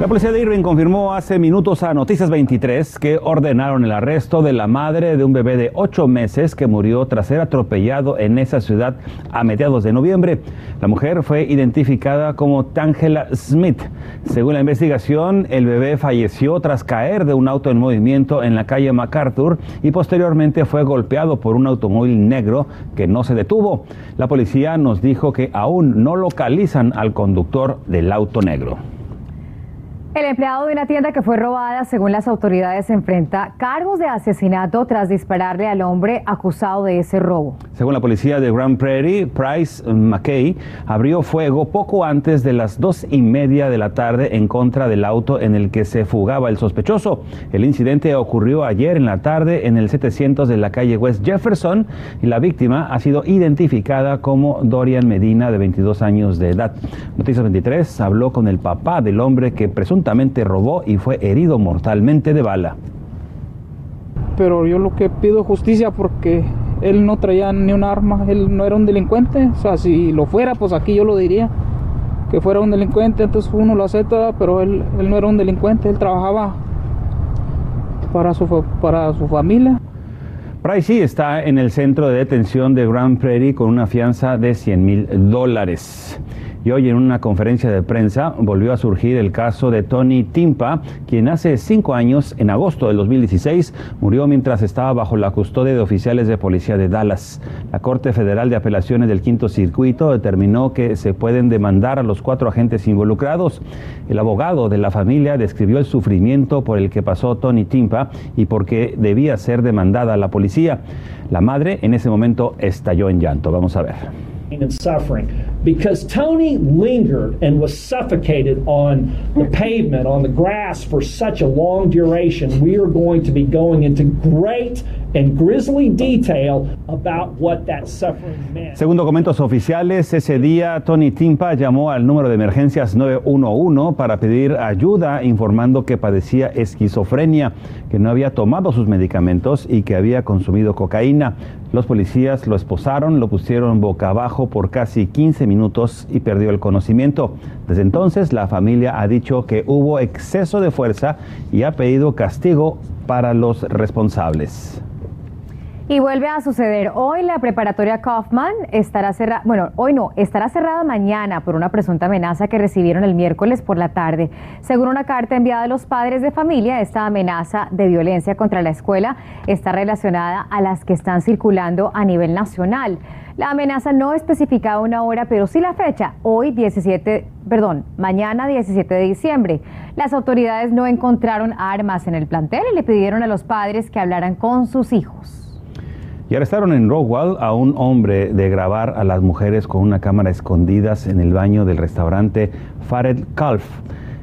La policía de Irving confirmó hace minutos a Noticias 23 que ordenaron el arresto de la madre de un bebé de ocho meses que murió tras ser atropellado en esa ciudad a mediados de noviembre. La mujer fue identificada como Tangela Smith. Según la investigación, el bebé falleció tras caer de un auto en movimiento en la calle MacArthur y posteriormente fue golpeado por un automóvil negro que no se detuvo. La policía nos dijo que aún no localizan al conductor del auto negro. El empleado de una tienda que fue robada, según las autoridades, enfrenta cargos de asesinato tras dispararle al hombre acusado de ese robo. Según la policía de Grand Prairie, Price McKay abrió fuego poco antes de las dos y media de la tarde en contra del auto en el que se fugaba el sospechoso. El incidente ocurrió ayer en la tarde en el 700 de la calle West Jefferson y la víctima ha sido identificada como Dorian Medina, de 22 años de edad. Noticias 23 habló con el papá del hombre que presuntamente robó y fue herido mortalmente de bala. Pero yo lo que pido justicia porque él no traía ni un arma, él no era un delincuente, o sea, si lo fuera, pues aquí yo lo diría, que fuera un delincuente, entonces uno lo acepta, pero él, él no era un delincuente, él trabajaba para su, para su familia. Price sí está en el centro de detención de Grand Prairie con una fianza de 100 mil dólares. Y hoy en una conferencia de prensa volvió a surgir el caso de Tony Timpa, quien hace cinco años, en agosto del 2016, murió mientras estaba bajo la custodia de oficiales de policía de Dallas. La Corte Federal de Apelaciones del Quinto Circuito determinó que se pueden demandar a los cuatro agentes involucrados. El abogado de la familia describió el sufrimiento por el que pasó Tony Timpa y por qué debía ser demandada a la policía. La madre en ese momento estalló en llanto. Vamos a ver. And suffering because Tony lingered and was suffocated on the pavement, on the grass for such a long duration. We are going to be going into great Según documentos oficiales, ese día Tony Timpa llamó al número de emergencias 911 para pedir ayuda informando que padecía esquizofrenia, que no había tomado sus medicamentos y que había consumido cocaína. Los policías lo esposaron, lo pusieron boca abajo por casi 15 minutos y perdió el conocimiento. Desde entonces la familia ha dicho que hubo exceso de fuerza y ha pedido castigo para los responsables. Y vuelve a suceder. Hoy la preparatoria Kaufman estará cerrada, bueno, hoy no, estará cerrada mañana por una presunta amenaza que recibieron el miércoles por la tarde. Según una carta enviada a los padres de familia, esta amenaza de violencia contra la escuela está relacionada a las que están circulando a nivel nacional. La amenaza no especificaba una hora, pero sí la fecha, hoy 17, perdón, mañana 17 de diciembre. Las autoridades no encontraron armas en el plantel y le pidieron a los padres que hablaran con sus hijos. Y arrestaron en Rockwell a un hombre de grabar a las mujeres con una cámara escondidas en el baño del restaurante Fared Calf.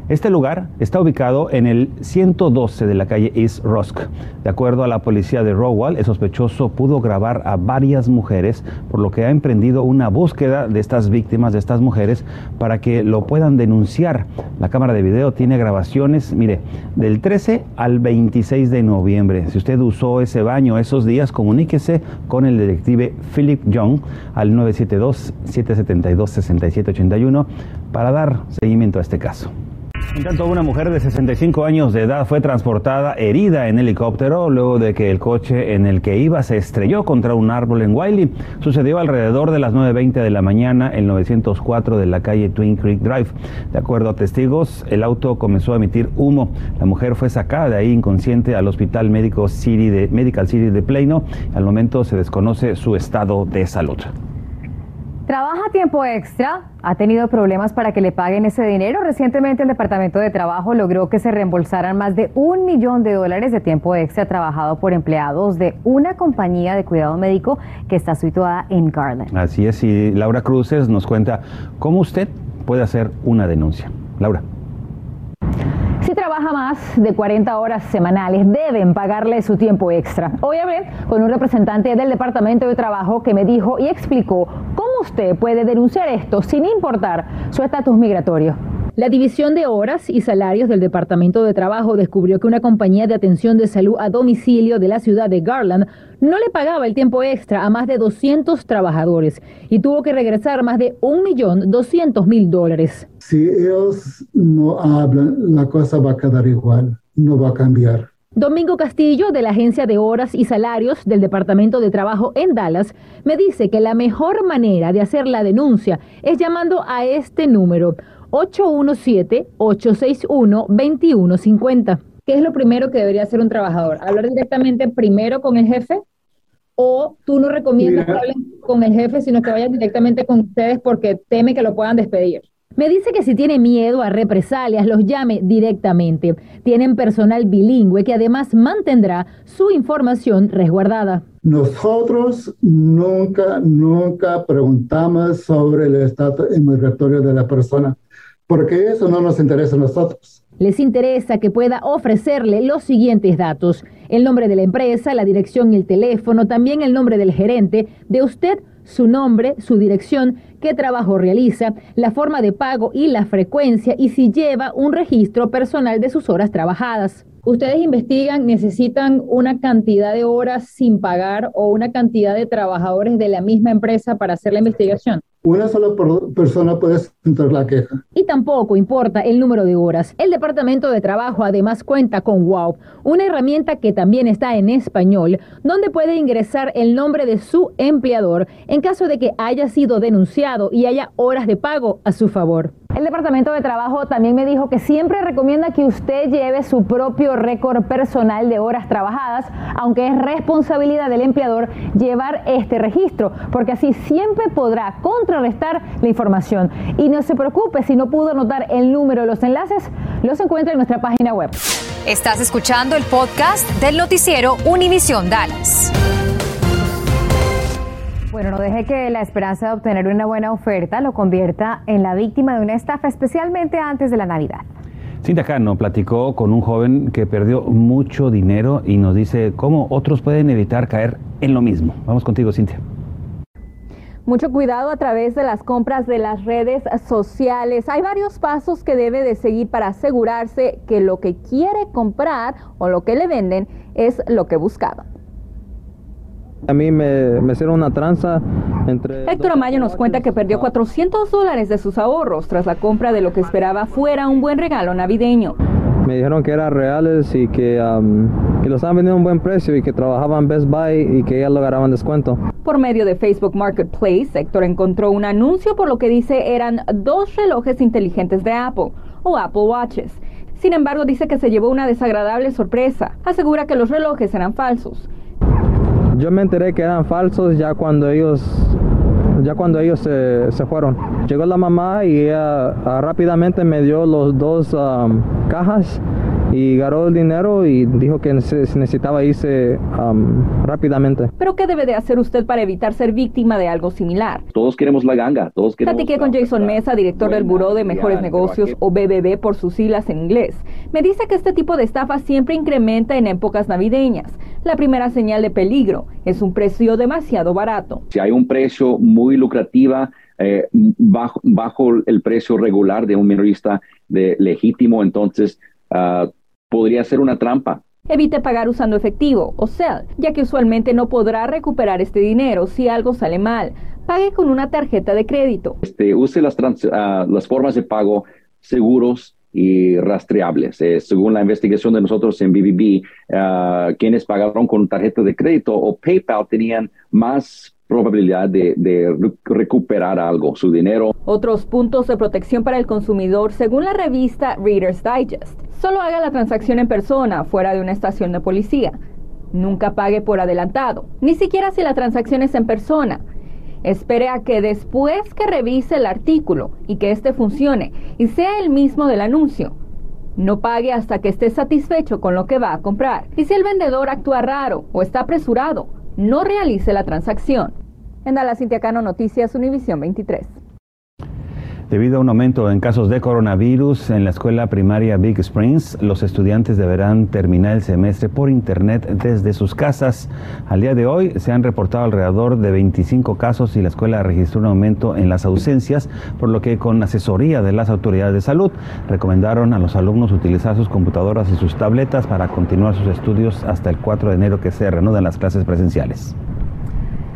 Este lugar está ubicado en el 112 de la calle East Rusk. De acuerdo a la policía de Rowell, el sospechoso pudo grabar a varias mujeres, por lo que ha emprendido una búsqueda de estas víctimas, de estas mujeres, para que lo puedan denunciar. La cámara de video tiene grabaciones, mire, del 13 al 26 de noviembre. Si usted usó ese baño esos días, comuníquese con el detective Philip Young al 972-772-6781 para dar seguimiento a este caso. En tanto, una mujer de 65 años de edad fue transportada herida en helicóptero luego de que el coche en el que iba se estrelló contra un árbol en Wiley. Sucedió alrededor de las 9.20 de la mañana en 904 de la calle Twin Creek Drive. De acuerdo a testigos, el auto comenzó a emitir humo. La mujer fue sacada de ahí inconsciente al Hospital Médico City de, Medical City de Plano. Al momento se desconoce su estado de salud. ¿Trabaja tiempo extra? ¿Ha tenido problemas para que le paguen ese dinero? Recientemente el Departamento de Trabajo logró que se reembolsaran más de un millón de dólares de tiempo extra trabajado por empleados de una compañía de cuidado médico que está situada en Garland. Así es, y Laura Cruces nos cuenta cómo usted puede hacer una denuncia. Laura. Si trabaja más de 40 horas semanales, deben pagarle su tiempo extra. Hoy hablé con un representante del Departamento de Trabajo que me dijo y explicó cómo usted puede denunciar esto sin importar su estatus migratorio. La División de Horas y Salarios del Departamento de Trabajo descubrió que una compañía de atención de salud a domicilio de la ciudad de Garland no le pagaba el tiempo extra a más de 200 trabajadores y tuvo que regresar más de 1.200.000 dólares. Si ellos no hablan, la cosa va a quedar igual, no va a cambiar. Domingo Castillo, de la Agencia de Horas y Salarios del Departamento de Trabajo en Dallas, me dice que la mejor manera de hacer la denuncia es llamando a este número 817-861-2150. ¿Qué es lo primero que debería hacer un trabajador? ¿Hablar directamente primero con el jefe? ¿O tú no recomiendas que hablen con el jefe, sino que vayan directamente con ustedes porque teme que lo puedan despedir? Me dice que si tiene miedo a represalias, los llame directamente. Tienen personal bilingüe que además mantendrá su información resguardada. Nosotros nunca, nunca preguntamos sobre el estatus migratorio de la persona, porque eso no nos interesa a nosotros. Les interesa que pueda ofrecerle los siguientes datos. El nombre de la empresa, la dirección y el teléfono, también el nombre del gerente, de usted su nombre, su dirección, qué trabajo realiza, la forma de pago y la frecuencia y si lleva un registro personal de sus horas trabajadas. Ustedes investigan, necesitan una cantidad de horas sin pagar o una cantidad de trabajadores de la misma empresa para hacer la investigación. Una sola persona puede sentar la queja. Y tampoco importa el número de horas. El Departamento de Trabajo además cuenta con WOW, una herramienta que también está en español, donde puede ingresar el nombre de su empleador en caso de que haya sido denunciado y haya horas de pago a su favor. El Departamento de Trabajo también me dijo que siempre recomienda que usted lleve su propio récord personal de horas trabajadas, aunque es responsabilidad del empleador llevar este registro, porque así siempre podrá contrarrestar la información. Y no se preocupe si no pudo anotar el número de los enlaces, los encuentra en nuestra página web. Estás escuchando el podcast del noticiero Univisión Dallas. Bueno, no deje que la esperanza de obtener una buena oferta lo convierta en la víctima de una estafa, especialmente antes de la Navidad. Cintia Cano platicó con un joven que perdió mucho dinero y nos dice cómo otros pueden evitar caer en lo mismo. Vamos contigo, Cintia. Mucho cuidado a través de las compras de las redes sociales. Hay varios pasos que debe de seguir para asegurarse que lo que quiere comprar o lo que le venden es lo que buscaba. A mí me, me hicieron una tranza entre... Héctor Amayo nos cuenta que perdió 400 dólares de sus ahorros tras la compra de lo que esperaba fuera un buen regalo navideño. Me dijeron que eran reales y que, que los estaban vendiendo a un buen precio y que trabajaban Best Buy y que ya lograban descuento. Por medio de Facebook Marketplace, Héctor encontró un anuncio por lo que dice eran dos relojes inteligentes de Apple o Apple Watches. Sin embargo, dice que se llevó una desagradable sorpresa. Asegura que los relojes eran falsos. Yo me enteré que eran falsos ya cuando ellos ya cuando ellos se, se fueron. Llegó la mamá y ella ah, rápidamente me dio los dos um, cajas y ganó el dinero y dijo que necesitaba irse um, rápidamente. ¿Pero qué debe de hacer usted para evitar ser víctima de algo similar? Todos queremos la ganga, todos queremos... Platiqué con Jason Mesa, director del Buró de Mejores Negocios o BBB por sus siglas en inglés. Me dice que este tipo de estafa siempre incrementa en épocas navideñas. La primera señal de peligro es un precio demasiado barato. Si hay un precio muy lucrativa, eh, bajo, bajo, el precio regular de un minorista de legítimo, entonces uh, podría ser una trampa. Evite pagar usando efectivo o CEL, ya que usualmente no podrá recuperar este dinero si algo sale mal. Pague con una tarjeta de crédito. Este, use las, uh, las formas de pago seguros y rastreables. Eh, según la investigación de nosotros en BBB, uh, quienes pagaron con tarjeta de crédito o PayPal tenían más probabilidad de, de, recuperar algo, su dinero. Otros puntos de protección para el consumidor, según la revista Reader's Digest. Solo haga la transacción en persona, fuera de una estación de policía. Nunca pague por adelantado, ni siquiera si la transacción es en persona. Espere a que después que revise el artículo y que éste funcione y sea el mismo del anuncio, no pague hasta que esté satisfecho con lo que va a comprar. Y si el vendedor actúa raro o está apresurado, no realice la transacción. En Dallas Cano Noticias Univisión 23. Debido a un aumento en casos de coronavirus en la escuela primaria Big Springs, los estudiantes deberán terminar el semestre por internet desde sus casas. Al día de hoy se han reportado alrededor de 25 casos y la escuela registró un aumento en las ausencias, por lo que con asesoría de las autoridades de salud recomendaron a los alumnos utilizar sus computadoras y sus tabletas para continuar sus estudios hasta el 4 de enero que se reanudan las clases presenciales.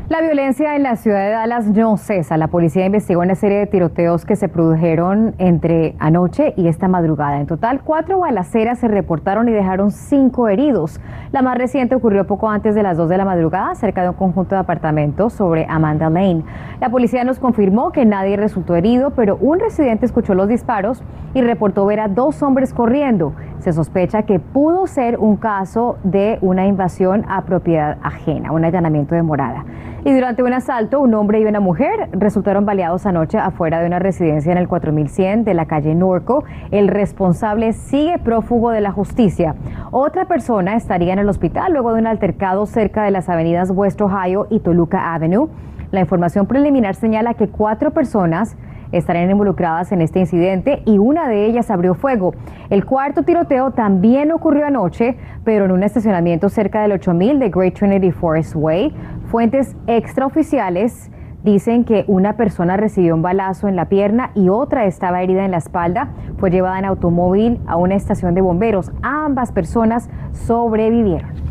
La violencia en la ciudad de Dallas no cesa. La policía investigó una serie de tiroteos que se produjeron entre anoche y esta madrugada. En total, cuatro balaceras se reportaron y dejaron cinco heridos. La más reciente ocurrió poco antes de las dos de la madrugada, cerca de un conjunto de apartamentos sobre Amanda Lane. La policía nos confirmó que nadie resultó herido, pero un residente escuchó los disparos y reportó ver a dos hombres corriendo. Se sospecha que pudo ser un caso de una invasión a propiedad ajena, un allanamiento de morada. Y durante un asalto, un hombre y una mujer resultaron baleados anoche afuera de una residencia en el 4100 de la calle Norco. El responsable sigue prófugo de la justicia. Otra persona estaría en el hospital luego de un altercado cerca de las avenidas West Ohio y Toluca Avenue. La información preliminar señala que cuatro personas estarán involucradas en este incidente y una de ellas abrió fuego. El cuarto tiroteo también ocurrió anoche, pero en un estacionamiento cerca del 8000 de Great Trinity Forest Way. Fuentes extraoficiales dicen que una persona recibió un balazo en la pierna y otra estaba herida en la espalda. Fue llevada en automóvil a una estación de bomberos. Ambas personas sobrevivieron.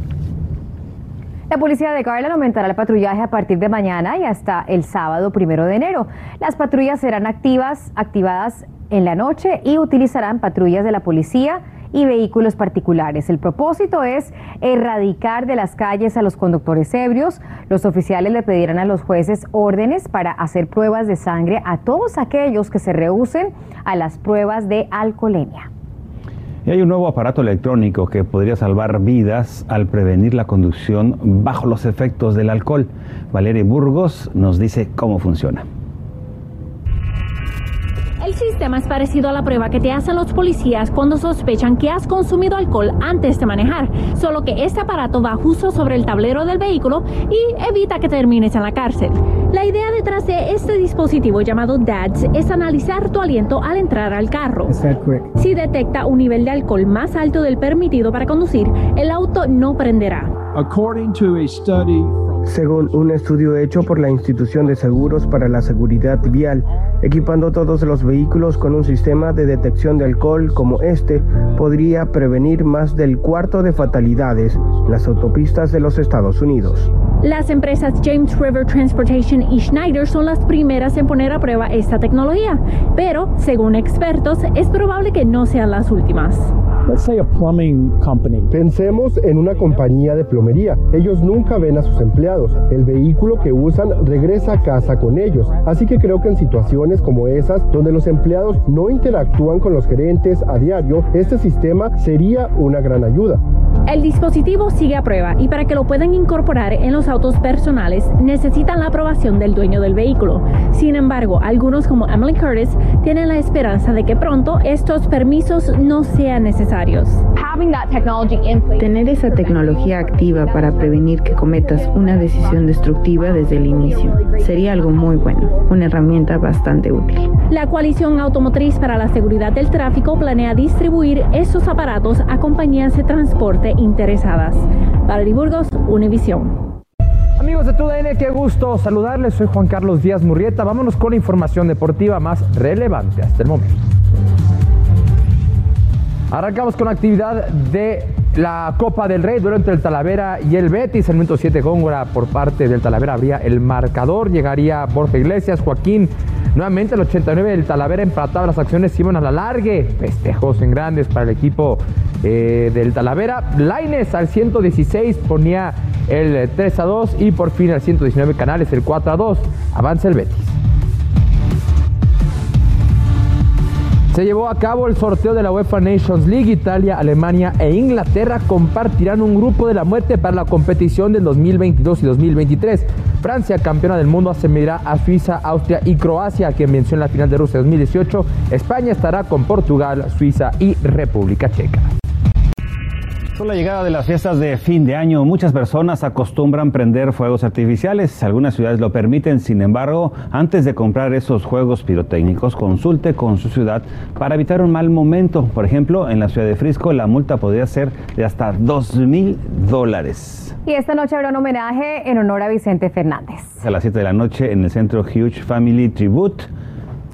La policía de Garland aumentará el patrullaje a partir de mañana y hasta el sábado primero de enero. Las patrullas serán activas, activadas en la noche y utilizarán patrullas de la policía y vehículos particulares. El propósito es erradicar de las calles a los conductores ebrios. Los oficiales le pedirán a los jueces órdenes para hacer pruebas de sangre a todos aquellos que se rehúsen a las pruebas de alcoholemia. Y hay un nuevo aparato electrónico que podría salvar vidas al prevenir la conducción bajo los efectos del alcohol. Valeria Burgos nos dice cómo funciona. El sistema es parecido a la prueba que te hacen los policías cuando sospechan que has consumido alcohol antes de manejar, solo que este aparato va justo sobre el tablero del vehículo y evita que termines en la cárcel. La idea detrás de este dispositivo llamado DADS es analizar tu aliento al entrar al carro. Si detecta un nivel de alcohol más alto del permitido para conducir, el auto no prenderá. Según un estudio hecho por la Institución de Seguros para la Seguridad Vial, equipando todos los vehículos con un sistema de detección de alcohol como este, podría prevenir más del cuarto de fatalidades en las autopistas de los Estados Unidos. Las empresas James River Transportation y Schneider son las primeras en poner a prueba esta tecnología, pero, según expertos, es probable que no sean las últimas. Pensemos en una compañía de plomería. Ellos nunca ven a sus empleados. El vehículo que usan regresa a casa con ellos. Así que creo que en situaciones como esas, donde los empleados no interactúan con los gerentes a diario, este sistema sería una gran ayuda. El dispositivo sigue a prueba y para que lo puedan incorporar en los autos personales necesitan la aprobación del dueño del vehículo. Sin embargo, algunos como Emily Curtis tienen la esperanza de que pronto estos permisos no sean necesarios. Tener esa tecnología activa para prevenir que cometas una decisión destructiva desde el inicio sería algo muy bueno, una herramienta bastante útil. La coalición automotriz para la seguridad del tráfico planea distribuir estos aparatos a compañías de transporte interesadas. Univisión. Amigos de TUDN, qué gusto saludarles. Soy Juan Carlos Díaz Murrieta. Vámonos con la información deportiva más relevante hasta el momento. Arrancamos con la actividad de la Copa del Rey, duelo entre el Talavera y el Betis. El minuto 7, Góngora por parte del Talavera habría el marcador. Llegaría Borja Iglesias, Joaquín. Nuevamente el 89, el Talavera empataba las acciones, iban a la largue. Festejos en grandes para el equipo eh, del Talavera. Laines al 116 ponía el 3 a 2 y por fin al 119 Canales el 4 a 2. Avanza el Betis. Se llevó a cabo el sorteo de la UEFA Nations League. Italia, Alemania e Inglaterra compartirán un grupo de la muerte para la competición del 2022 y 2023. Francia, campeona del mundo, asumirá a Suiza, Austria y Croacia, quien venció en la final de Rusia 2018. España estará con Portugal, Suiza y República Checa. Con la llegada de las fiestas de fin de año, muchas personas acostumbran prender fuegos artificiales. Algunas ciudades lo permiten, sin embargo, antes de comprar esos juegos pirotécnicos, consulte con su ciudad para evitar un mal momento. Por ejemplo, en la ciudad de Frisco, la multa podría ser de hasta 2 mil dólares. Y esta noche habrá un homenaje en honor a Vicente Fernández. A las 7 de la noche en el centro Huge Family Tribute.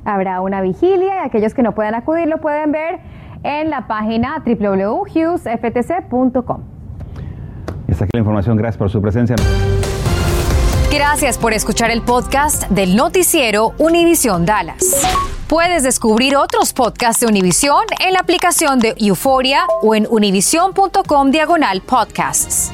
Habrá una vigilia y aquellos que no puedan acudir lo pueden ver en la página www.hughesftc.com. Y hasta aquí la información. Gracias por su presencia. Gracias por escuchar el podcast del noticiero Univisión Dallas. Puedes descubrir otros podcasts de Univisión en la aplicación de Euforia o en univision.com diagonal podcasts.